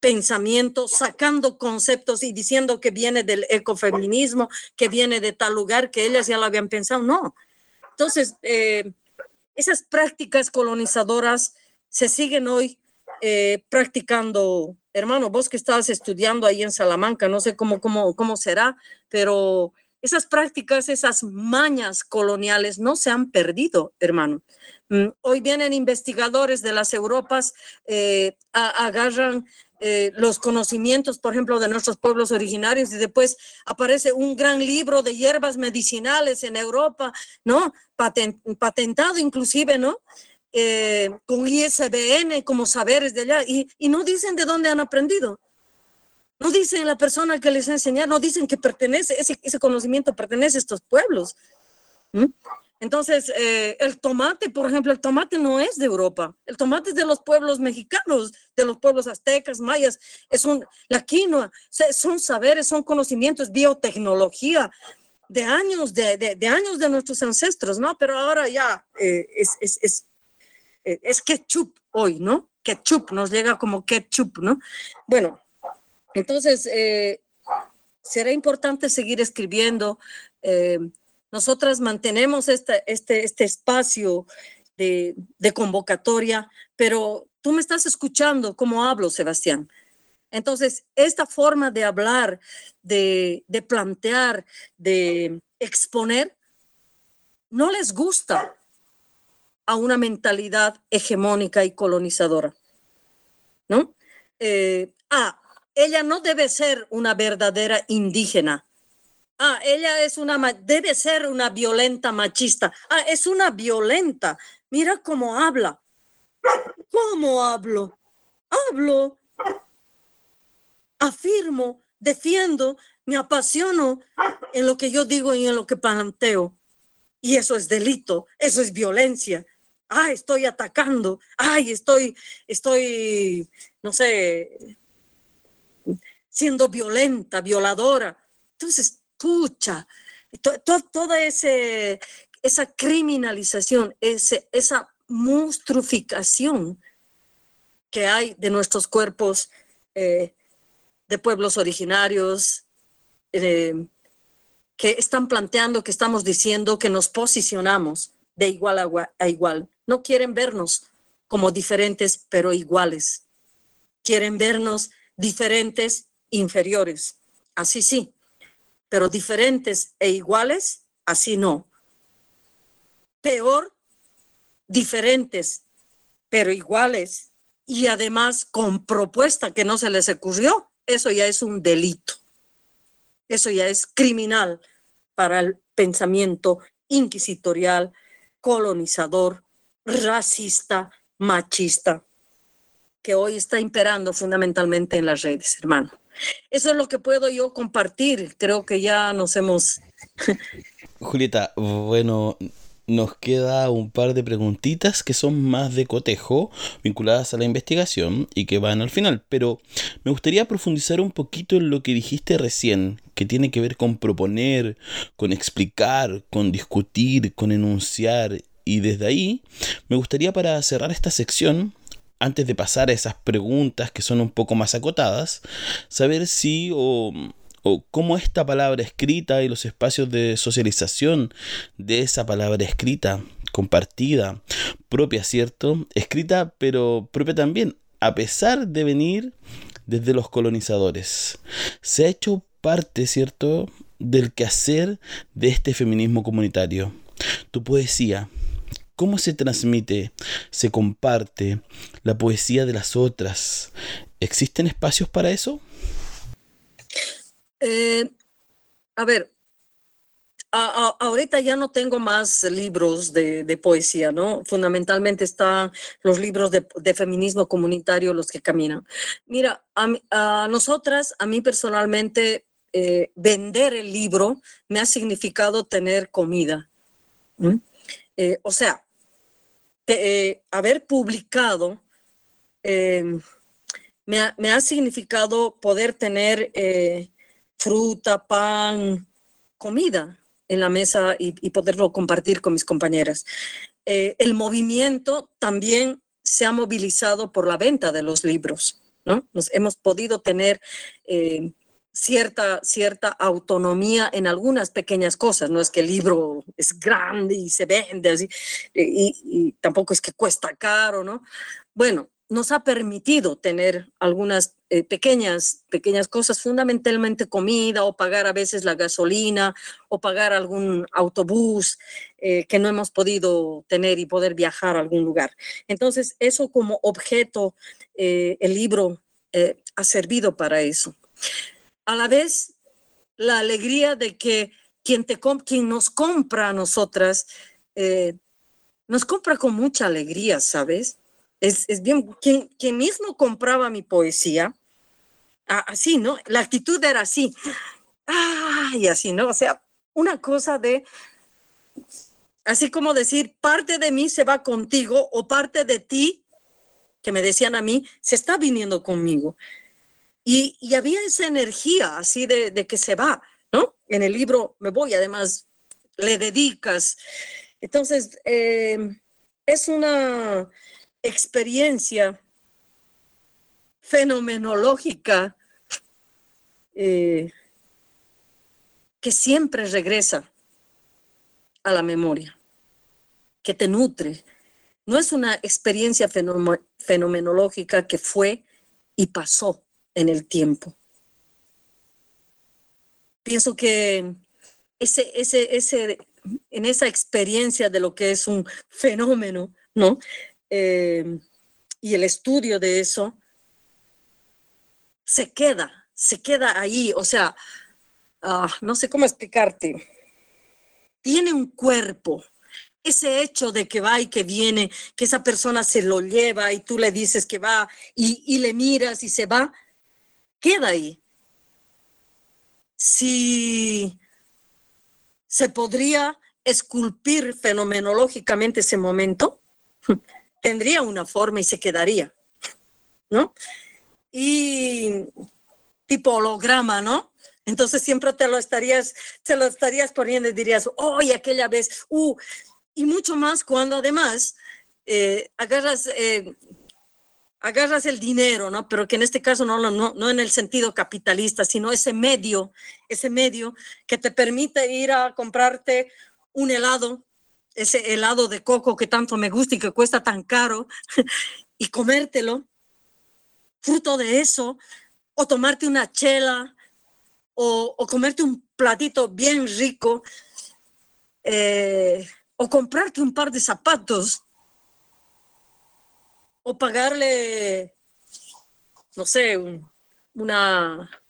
pensamientos, sacando conceptos y diciendo que viene del ecofeminismo, que viene de tal lugar que ellas ya lo habían pensado. No. Entonces, eh, esas prácticas colonizadoras se siguen hoy eh, practicando. Hermano, vos que estás estudiando ahí en Salamanca, no sé cómo, cómo, cómo será, pero esas prácticas, esas mañas coloniales no se han perdido, hermano. Mm, hoy vienen investigadores de las Europas, eh, agarran eh, los conocimientos, por ejemplo, de nuestros pueblos originarios y después aparece un gran libro de hierbas medicinales en Europa, ¿no? patentado inclusive, ¿no? Eh, con ISBN como saberes de allá y, y no dicen de dónde han aprendido. No dicen la persona que les enseña, no dicen que pertenece, ese, ese conocimiento pertenece a estos pueblos. Entonces, eh, el tomate, por ejemplo, el tomate no es de Europa, el tomate es de los pueblos mexicanos, de los pueblos aztecas, mayas, es un, la quinoa, son saberes, son conocimientos, biotecnología de años, de, de, años de nuestros ancestros, ¿no? Pero ahora ya eh, es, es, es, es ketchup hoy, ¿no? Ketchup, nos llega como ketchup, ¿no? Bueno, entonces, eh, será importante seguir escribiendo. Eh, nosotras mantenemos este, este, espacio de, convocatoria, pero tú me estás escuchando cómo hablo, Sebastián. Entonces, esta forma de hablar, de, de plantear, de exponer, no les gusta a una mentalidad hegemónica y colonizadora, ¿no? Eh, ah, ella no debe ser una verdadera indígena. Ah, ella es una, debe ser una violenta machista. Ah, es una violenta. Mira cómo habla. ¿Cómo hablo? Hablo. Afirmo, defiendo, me apasiono en lo que yo digo y en lo que planteo. Y eso es delito, eso es violencia. Ay, estoy atacando. Ay, estoy, estoy, no sé, siendo violenta, violadora. Entonces, pucha, toda ese, esa criminalización, ese, esa monstruificación que hay de nuestros cuerpos eh, de pueblos originarios, eh, que están planteando, que estamos diciendo que nos posicionamos de igual a igual. No quieren vernos como diferentes, pero iguales. Quieren vernos diferentes inferiores, así sí, pero diferentes e iguales, así no. Peor, diferentes, pero iguales, y además con propuesta que no se les ocurrió, eso ya es un delito. Eso ya es criminal para el pensamiento inquisitorial, colonizador, racista, machista, que hoy está imperando fundamentalmente en las redes, hermano. Eso es lo que puedo yo compartir. Creo que ya nos hemos... (laughs) Julieta, bueno, nos queda un par de preguntitas que son más de cotejo, vinculadas a la investigación y que van al final, pero me gustaría profundizar un poquito en lo que dijiste recién, que tiene que ver con proponer, con explicar, con discutir, con enunciar, y desde ahí me gustaría para cerrar esta sección antes de pasar a esas preguntas que son un poco más acotadas, saber si o, o cómo esta palabra escrita y los espacios de socialización de esa palabra escrita, compartida, propia, ¿cierto? Escrita, pero propia también, a pesar de venir desde los colonizadores. Se ha hecho parte, ¿cierto?, del quehacer de este feminismo comunitario. Tu poesía, ¿Cómo se transmite, se comparte la poesía de las otras? ¿Existen espacios para eso? Eh, a ver, ahorita ya no tengo más libros de, poesía, ¿no? Fundamentalmente están los libros de, feminismo comunitario, los que caminan. Mira, a, nosotras, a mí personalmente, eh, vender el libro me ha significado tener comida. Eh, o sea, eh, haber publicado me ha, me, ha, significado poder tener fruta, pan, comida en la mesa y, poderlo compartir con mis compañeras. Eh, el movimiento también se ha movilizado por la venta de los libros, ¿no? Nos hemos podido tener eh, cierta, cierta autonomía en algunas pequeñas cosas, no es que el libro es grande y se vende así, y, tampoco es que cuesta caro, ¿no? Bueno, nos ha permitido tener algunas eh, pequeñas, pequeñas cosas, fundamentalmente comida o pagar a veces la gasolina o pagar algún autobús eh, que no hemos podido tener y poder viajar a algún lugar. Entonces, eso como objeto, eh, el libro ha servido para eso. A la vez, la alegría de que quien, te nos compra a nosotras, nos compra con mucha alegría, ¿sabes? es, bien, quien, mismo compraba mi poesía, así, ¿no? La actitud era así, y así, ¿no? O sea, una cosa de, así como decir, parte de mí se va contigo o parte de ti, que me decían a mí, se está viniendo conmigo. Y, había esa energía así de, de, que se va, ¿no? En el libro me voy, además le dedicas. Entonces, eh, es una, experiencia fenomenológica eh, que siempre regresa a la memoria, que te nutre. No es una experiencia fenomenológica que fue y pasó en el tiempo. Pienso que ese, ese, ese, en esa experiencia de lo que es un fenómeno, ¿no? Em, y el estudio de eso se queda, se queda ahí, o sea, ah, no sé cómo explicarte, tiene un cuerpo. Ese hecho de que va y que viene, que esa persona se lo lleva y tú le dices que va y, y le miras y se va, queda ahí. Si se podría esculpir fenomenológicamente ese momento, (laughs) tendría una forma y se quedaría, ¿no? Y tipo holograma, ¿no? Entonces siempre te lo estarías, te lo estarías poniendo y dirías, oye, aquella vez, uh, y mucho más cuando además eh, agarras, eh, agarras el dinero, ¿no? Pero que en este caso no, no, no en el sentido capitalista, sino ese medio, ese medio que te permite ir a comprarte un helado ese helado de coco que tanto me gusta y que cuesta tan caro, (laughs) y comértelo, fruto de eso, o tomarte una chela, o, comerte un platito bien rico, eh, o comprarte un par de zapatos, o pagarle, no sé, una,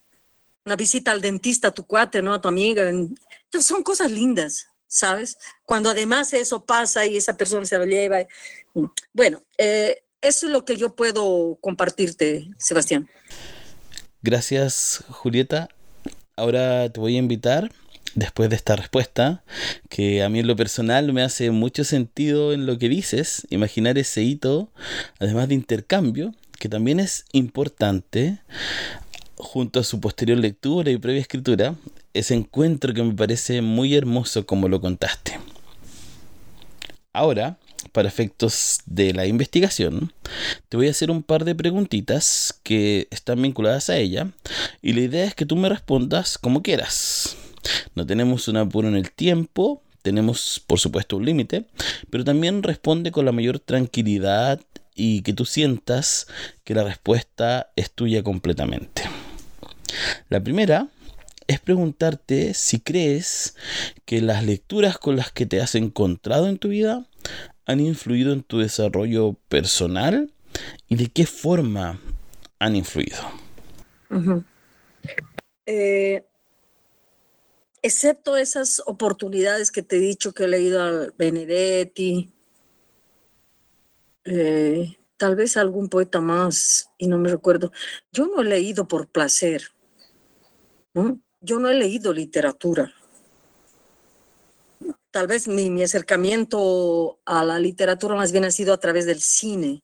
una visita al dentista a tu cuate, ¿no? A tu amiga. Son cosas lindas. ¿sabes? Cuando además eso pasa y esa persona se lo lleva. Bueno, eh, eso es lo que yo puedo compartirte, Sebastián. Gracias, Julieta. Ahora te voy a invitar, después de esta respuesta, que a mí en lo personal me hace mucho sentido en lo que dices, imaginar ese hito, además de intercambio, que también es importante, junto a su posterior lectura y previa escritura, ese encuentro que me parece muy hermoso como lo contaste. Ahora, para efectos de la investigación, te voy a hacer un par de preguntitas que están vinculadas a ella y la idea es que tú me respondas como quieras. No tenemos un apuro en el tiempo, tenemos por supuesto un límite, pero también responde con la mayor tranquilidad y que tú sientas que la respuesta es tuya completamente. La primera es preguntarte si crees que las lecturas con las que te has encontrado en tu vida han influido en tu desarrollo personal y de qué forma han influido. Eh, excepto esas oportunidades que te he dicho que he leído a Benedetti, eh, tal vez algún poeta más, y no me recuerdo. Yo no he leído por placer, Yo no he leído literatura. Tal vez mi, mi, acercamiento a la literatura más bien ha sido a través del cine.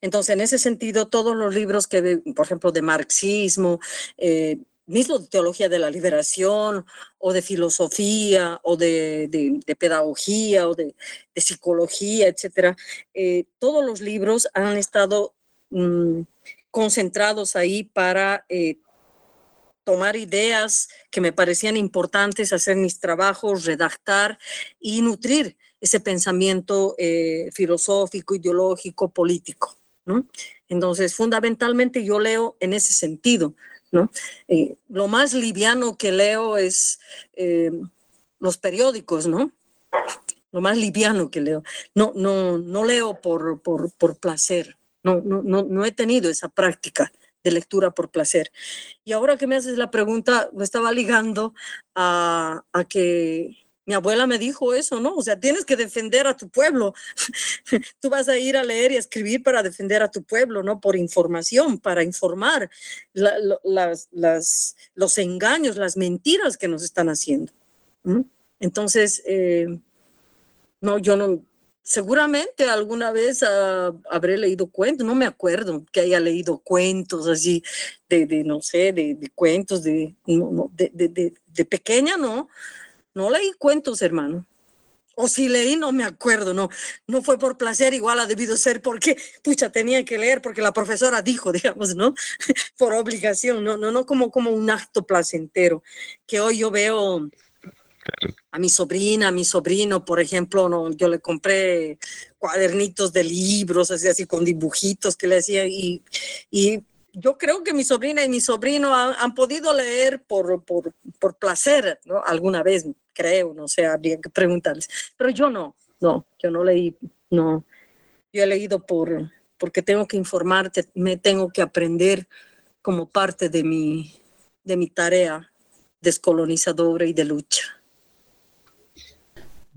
Entonces, en ese sentido, todos los libros que, por ejemplo, de marxismo, eh, mismo de teología de la liberación o de filosofía o de, pedagogía o de, psicología, etcétera, eh, todos los libros han estado mm, concentrados ahí para eh, tomar ideas que me parecían importantes, hacer mis trabajos, redactar y nutrir ese pensamiento eh, filosófico, ideológico, político. ¿no? Entonces, fundamentalmente yo leo en ese sentido, Eh, lo más liviano que leo es eh, los periódicos, ¿no? Lo más liviano que leo. No, no, no leo por, por, por placer. No, no, no, no he tenido esa práctica de lectura por placer. Y ahora que me haces la pregunta, me estaba ligando a, a que mi abuela me dijo eso, ¿no? O sea, tienes que defender a tu pueblo. (laughs) Tú vas a ir a leer y a escribir para defender a tu pueblo, ¿no? Por información, para informar las, los engaños, las mentiras que nos están haciendo. Entonces, eh, no, yo no, seguramente alguna vez ah, habré leído cuentos, no me acuerdo que haya leído cuentos así, de, de no sé, de, cuentos de, de, de pequeña, ¿no? No leí cuentos, hermano. O si leí, no me acuerdo, no. No fue por placer, igual ha debido ser porque, pucha, tenía que leer porque la profesora dijo, (laughs) digamos, ¿no? por obligación, no, no, no como, como un acto placentero. Que hoy yo veo a mi sobrina, a mi sobrino, por ejemplo, no, yo le compré cuadernitos de libros, así, así con dibujitos que le hacía y, y yo creo que mi sobrina y mi sobrino han, podido leer por, por, por, placer, ¿no? Alguna vez, creo, no sé, habría que preguntarles. Pero yo no, no, yo no leí, no. Yo he leído por, porque tengo que informarte, me tengo que aprender como parte de mi, de mi tarea descolonizadora y de lucha.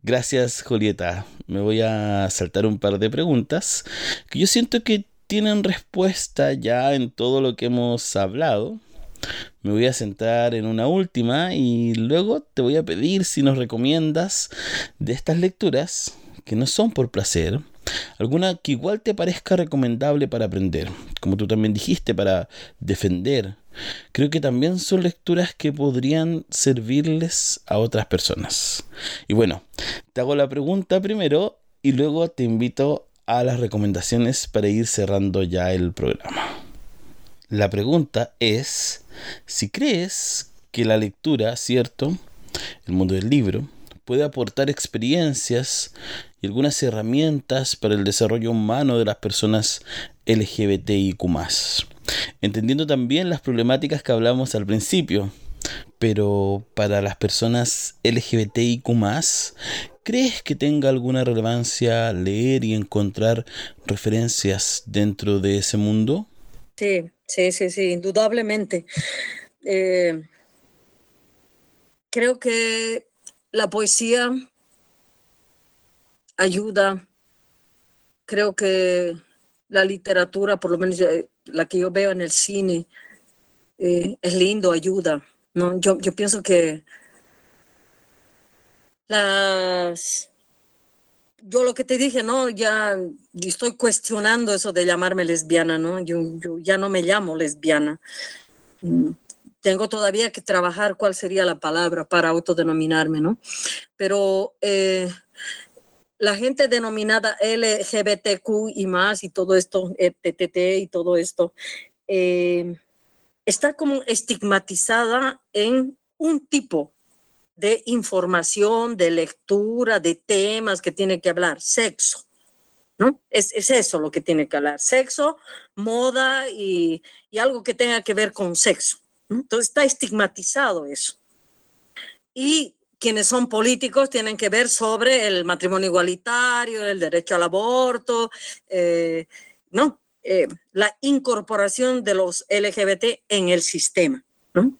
Gracias, Julieta. Me voy a saltar un par de preguntas que yo siento que tienen respuesta ya en todo lo que hemos hablado. Me voy a centrar en una última y luego te voy a pedir si nos recomiendas de estas lecturas que no son por placer, alguna que igual te parezca recomendable para aprender, como tú también dijiste, para defender. Creo que también son lecturas que podrían servirles a otras personas. Y bueno, te hago la pregunta primero y luego te invito a las recomendaciones para ir cerrando ya el programa. La pregunta es si crees que la lectura, ¿cierto? El mundo del libro puede aportar experiencias y algunas herramientas para el desarrollo humano de las personas LGBTIQ, entendiendo también las problemáticas que hablamos al principio. Pero para las personas LGBTIQ, ¿Crees que tenga alguna relevancia leer y encontrar referencias dentro de ese mundo? Sí, sí, sí, sí, indudablemente. Eh, creo que la poesía ayuda. Creo que la literatura, por lo menos eh, la que yo veo en el cine, eh, es lindo, ayuda. ¿no? Yo, yo pienso que las yo lo que te dije, ¿no? Ya estoy cuestionando eso de llamarme lesbiana, ¿no? Yo, ya no me llamo lesbiana. Mm, tengo todavía que trabajar cuál sería la palabra para autodenominarme, ¿no? Pero eh, la gente denominada LGBTQ y más y todo esto, TTT y todo esto, eh, está como estigmatizada en un tipo de información, de lectura, de temas que tiene que hablar, sexo. ¿No? Es, eso lo que tiene que hablar, sexo, moda y, algo que tenga que ver con sexo. Entonces está estigmatizado eso. Y quienes son políticos tienen que ver sobre el matrimonio igualitario, el derecho al aborto, eh, no, eh, la incorporación de los LGBT en el sistema ¿no?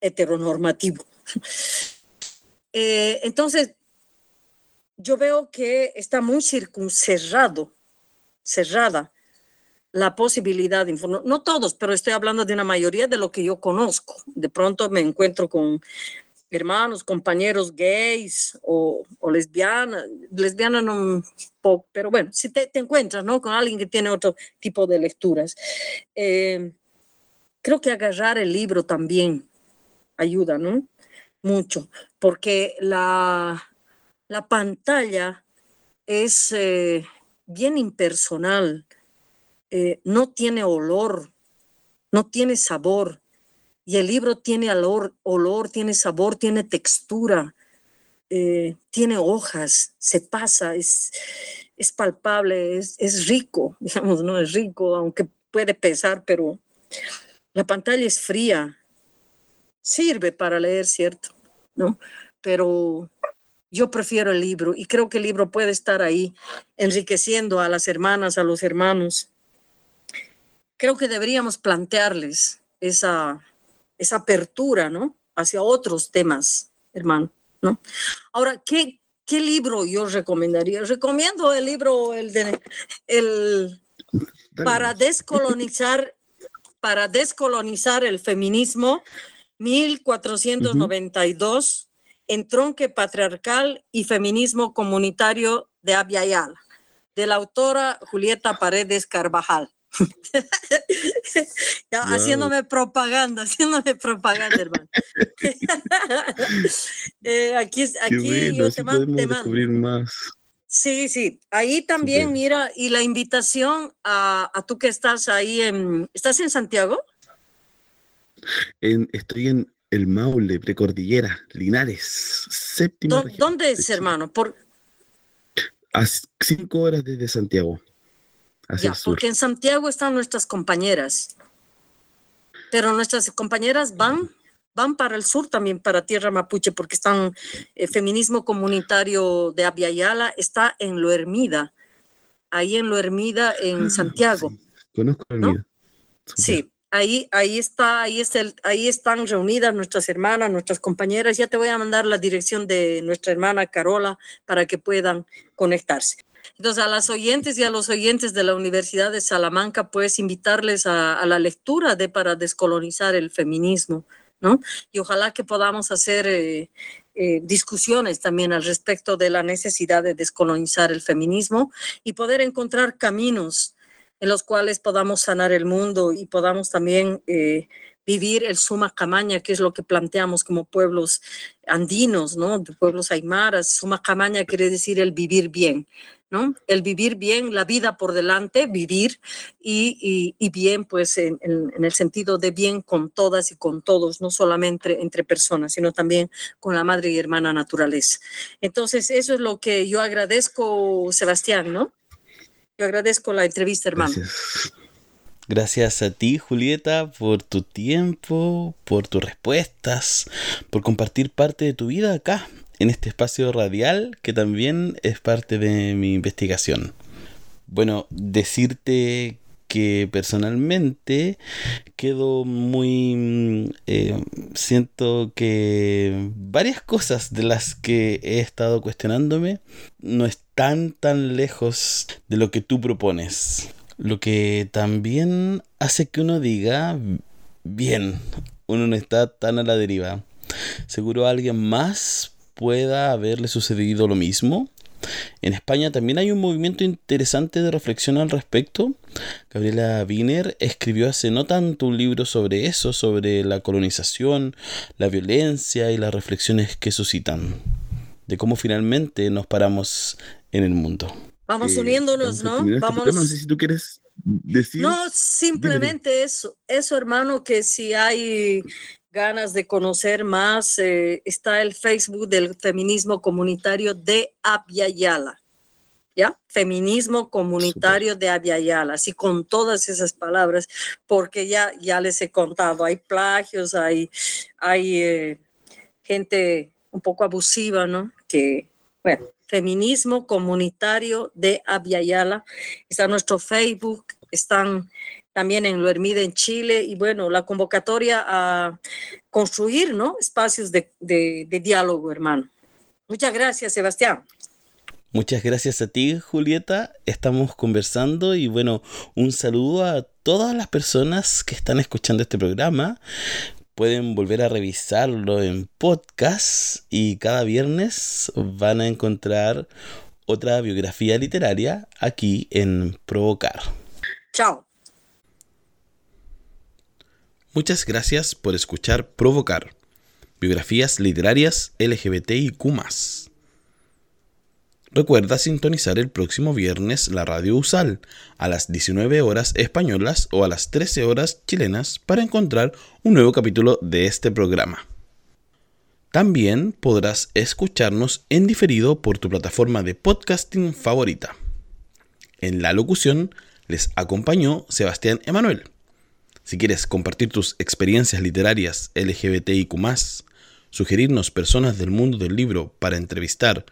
heteronormativo. (laughs) Eh, entonces, yo veo que está muy circuncerrado, cerrada la posibilidad de informar. No todos, pero estoy hablando de una mayoría de lo que yo conozco. De pronto me encuentro con hermanos, compañeros gays o, lesbianas, lesbianas no poco, pero bueno, si te, encuentras ¿no? con alguien que tiene otro tipo de lecturas. Eh, creo que agarrar el libro también ayuda, ¿no? Mucho, porque la, la pantalla es eh, bien impersonal, eh, no tiene olor, no tiene sabor, y el libro tiene olor, olor tiene sabor, tiene textura, eh, tiene hojas, se pasa, es, es palpable, es, es, rico, (laughs) digamos, no es rico, aunque puede pesar, pero la pantalla es fría, sirve para leer, ¿cierto? ¿No? Pero yo prefiero el libro y creo que el libro puede estar ahí enriqueciendo a las hermanas, a los hermanos. Creo que deberíamos plantearles esa, esa apertura, ¿no? Hacia otros temas, hermano, ¿no? Ahora, ¿qué, qué libro yo recomendaría? Recomiendo el libro, el de, el, para descolonizar, para descolonizar el feminismo, 1492, Entronque Patriarcal y Feminismo Comunitario de Abiayala, de la autora Julieta Paredes Carvajal. (laughs) Haciéndome propaganda, haciéndome propaganda, hermano. (laughs) Eh, aquí aquí yo te, mando. Más. Sí, sí, ahí también, mira, y la invitación a, a, tú que estás ahí en. ¿Estás en Santiago? En, estoy en el Maule, Precordillera, Linares, séptimo. ¿Dónde es, hermano? Por... A cinco horas desde Santiago ya, porque en Santiago están nuestras compañeras, pero nuestras compañeras van, van para el sur también, para Tierra Mapuche, porque están, el eh, feminismo comunitario de Abiayala está en Lo Hermida, ahí en Lo Hermida, en ah, Santiago. Conozco Hermida. Sí, ahí, ahí está, ahí, está ahí están reunidas nuestras hermanas, nuestras compañeras. Ya te voy a mandar la dirección de nuestra hermana Carola para que puedan conectarse. Entonces, a las oyentes y a los oyentes de la Universidad de Salamanca, pues invitarles a, la lectura de Para descolonizar el feminismo, ¿no? Y ojalá que podamos hacer eh, eh, discusiones también al respecto de la necesidad de descolonizar el feminismo y poder encontrar caminos en los cuales podamos sanar el mundo y podamos también eh, vivir el suma camaña, que es lo que planteamos como pueblos andinos, ¿no? De pueblos aymaras. Suma camaña quiere decir el vivir bien. ¿no? El vivir bien, la vida por delante, vivir y, bien, pues en, el sentido de bien con todas y con todos, no solamente entre personas, sino también con la madre y hermana naturaleza. Entonces, eso es lo que yo agradezco, Sebastián, ¿no? Yo agradezco la entrevista, hermano. Gracias. Gracias a ti, Julieta, por tu tiempo, por tus respuestas, por compartir parte de tu vida acá en este espacio radial que también es parte de mi investigación. Bueno, decirte que personalmente quedo muy... Mm, eh, siento que varias cosas de las que he estado cuestionándome no están tan lejos de lo que tú propones. Lo que también hace que uno diga, bien, uno no está tan a la deriva. Seguro alguien más pueda haberle sucedido lo mismo. En España también hay un movimiento interesante de reflexión al respecto. Gabriela Wiener escribió hace no tanto un libro sobre eso, sobre la colonización, la violencia y las reflexiones que suscitan, de cómo finalmente nos paramos en el mundo. Vamos eh, uniéndonos, ¿no? Este vamos. No sé si tú quieres decir. No, simplemente eso, eso, hermano, que si hay ganas de conocer más, eh, está el Facebook del feminismo comunitario de Abiayala. ¿Ya? Feminismo comunitario de Abiayala, así con todas esas palabras, porque ya, ya les he contado, hay plagios, hay, hay eh, gente un poco abusiva, ¿no? Que, bueno, Feminismo Comunitario de Aviala. Está nuestro Facebook, están también en Lo Hermida en Chile y bueno, la convocatoria a construir, ¿no? Espacios de, de, de diálogo, hermano. Muchas gracias, Sebastián. Muchas gracias a ti, Julieta. Estamos conversando y bueno, un saludo a todas las personas que están escuchando este programa. Pueden volver a revisarlo en podcast y cada viernes van a encontrar otra biografía literaria aquí en Provocar. Chao. Muchas gracias por escuchar Provocar. Biografías literarias LGBTIQ. Recuerda sintonizar el próximo viernes la radio USAL a las 19 horas españolas o a las 13 horas chilenas para encontrar un nuevo capítulo de este programa. También podrás escucharnos en diferido por tu plataforma de podcasting favorita. En la locución les acompañó Sebastián Emanuel. Si quieres compartir tus experiencias literarias LGBTIQ, sugerirnos personas del mundo del libro para entrevistar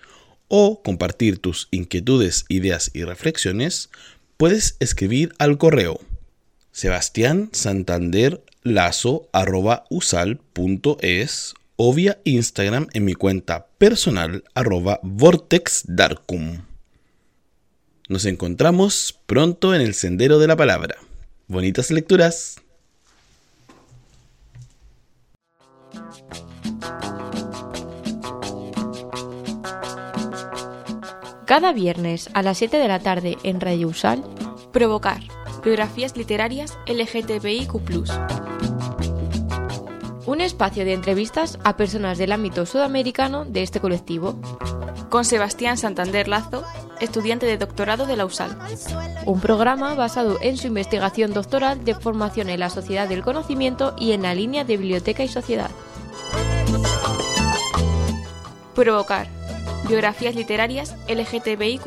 o compartir tus inquietudes, ideas y reflexiones, puedes escribir al correo Sebastián Santander Lazo o vía Instagram en mi cuenta personal arroba vortexdarkum. Nos encontramos pronto en el sendero de la palabra. Bonitas lecturas. Cada viernes a las 7 de la tarde en Radio Usal. Provocar. Biografías literarias LGTBIQ. Un espacio de entrevistas a personas del ámbito sudamericano de este colectivo. Con Sebastián Santander Lazo, estudiante de doctorado de la USAL. Un programa basado en su investigación doctoral de formación en la sociedad del conocimiento y en la línea de biblioteca y sociedad. Provocar Biografías literarias LGTBIQ.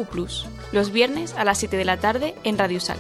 Los viernes a las 7 de la tarde en Radio Sal.